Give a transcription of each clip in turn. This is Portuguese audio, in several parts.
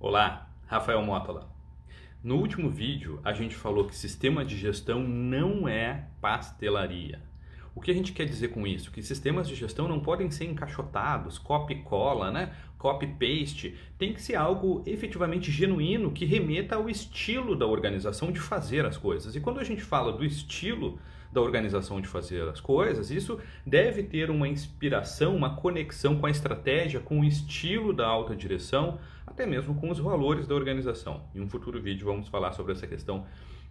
Olá, Rafael Mótola. No último vídeo, a gente falou que sistema de gestão não é pastelaria. O que a gente quer dizer com isso? Que sistemas de gestão não podem ser encaixotados, copy e cola, né? copy paste. Tem que ser algo efetivamente genuíno que remeta ao estilo da organização de fazer as coisas. E quando a gente fala do estilo da organização de fazer as coisas, isso deve ter uma inspiração, uma conexão com a estratégia, com o estilo da alta direção, até mesmo com os valores da organização. Em um futuro vídeo vamos falar sobre essa questão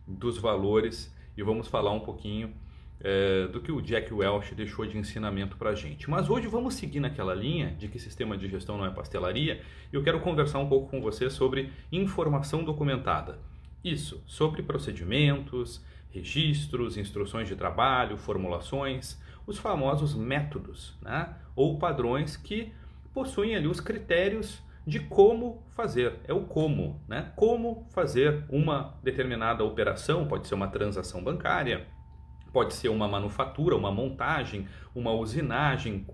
dos valores e vamos falar um pouquinho é, do que o Jack Welch deixou de ensinamento para a gente. Mas hoje vamos seguir naquela linha de que sistema de gestão não é pastelaria e eu quero conversar um pouco com você sobre informação documentada. Isso, sobre procedimentos, registros, instruções de trabalho, formulações, os famosos métodos né? ou padrões que possuem ali os critérios de como fazer, é o como, né? Como fazer uma determinada operação, pode ser uma transação bancária, pode ser uma manufatura, uma montagem, uma usinagem,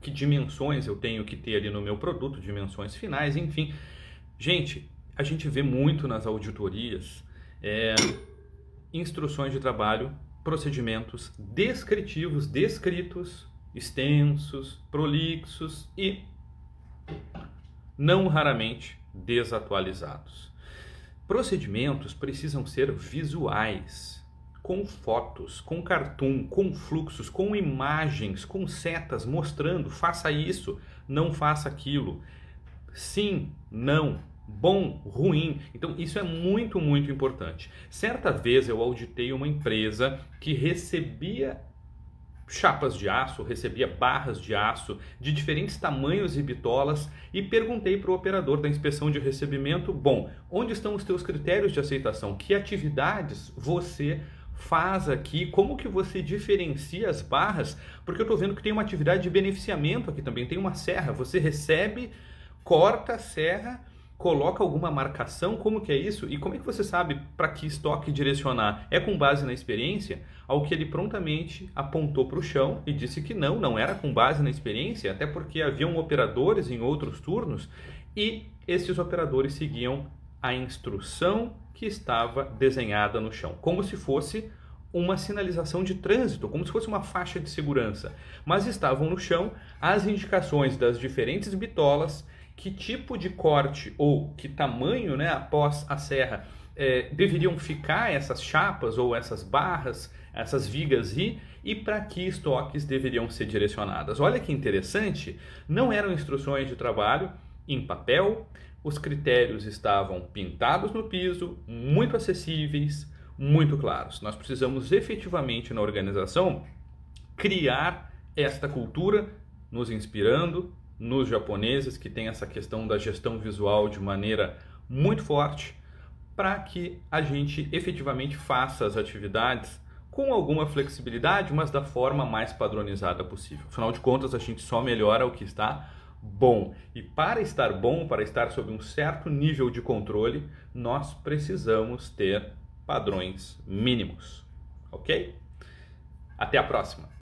que dimensões eu tenho que ter ali no meu produto, dimensões finais, enfim. Gente, a gente vê muito nas auditorias é, instruções de trabalho, procedimentos descritivos, descritos, extensos, prolixos e não raramente desatualizados. Procedimentos precisam ser visuais, com fotos, com cartoon, com fluxos, com imagens, com setas mostrando faça isso, não faça aquilo. Sim, não, bom, ruim. Então isso é muito, muito importante. Certa vez eu auditei uma empresa que recebia chapas de aço, recebia barras de aço de diferentes tamanhos e bitolas e perguntei para o operador da inspeção de recebimento: bom, onde estão os teus critérios de aceitação? Que atividades você faz aqui? Como que você diferencia as barras? Porque eu estou vendo que tem uma atividade de beneficiamento aqui também, tem uma serra. Você recebe, corta a serra coloca alguma marcação? Como que é isso? E como é que você sabe para que estoque direcionar? É com base na experiência? Ao que ele prontamente apontou para o chão e disse que não, não era com base na experiência, até porque haviam operadores em outros turnos e esses operadores seguiam a instrução que estava desenhada no chão, como se fosse uma sinalização de trânsito, como se fosse uma faixa de segurança, mas estavam no chão as indicações das diferentes bitolas que tipo de corte ou que tamanho, né, após a serra, é, deveriam ficar essas chapas ou essas barras, essas vigas e e para que estoques deveriam ser direcionadas. Olha que interessante, não eram instruções de trabalho em papel, os critérios estavam pintados no piso, muito acessíveis, muito claros. Nós precisamos efetivamente na organização criar esta cultura, nos inspirando nos japoneses, que tem essa questão da gestão visual de maneira muito forte, para que a gente efetivamente faça as atividades com alguma flexibilidade, mas da forma mais padronizada possível. Afinal de contas, a gente só melhora o que está bom. E para estar bom, para estar sob um certo nível de controle, nós precisamos ter padrões mínimos. Ok? Até a próxima!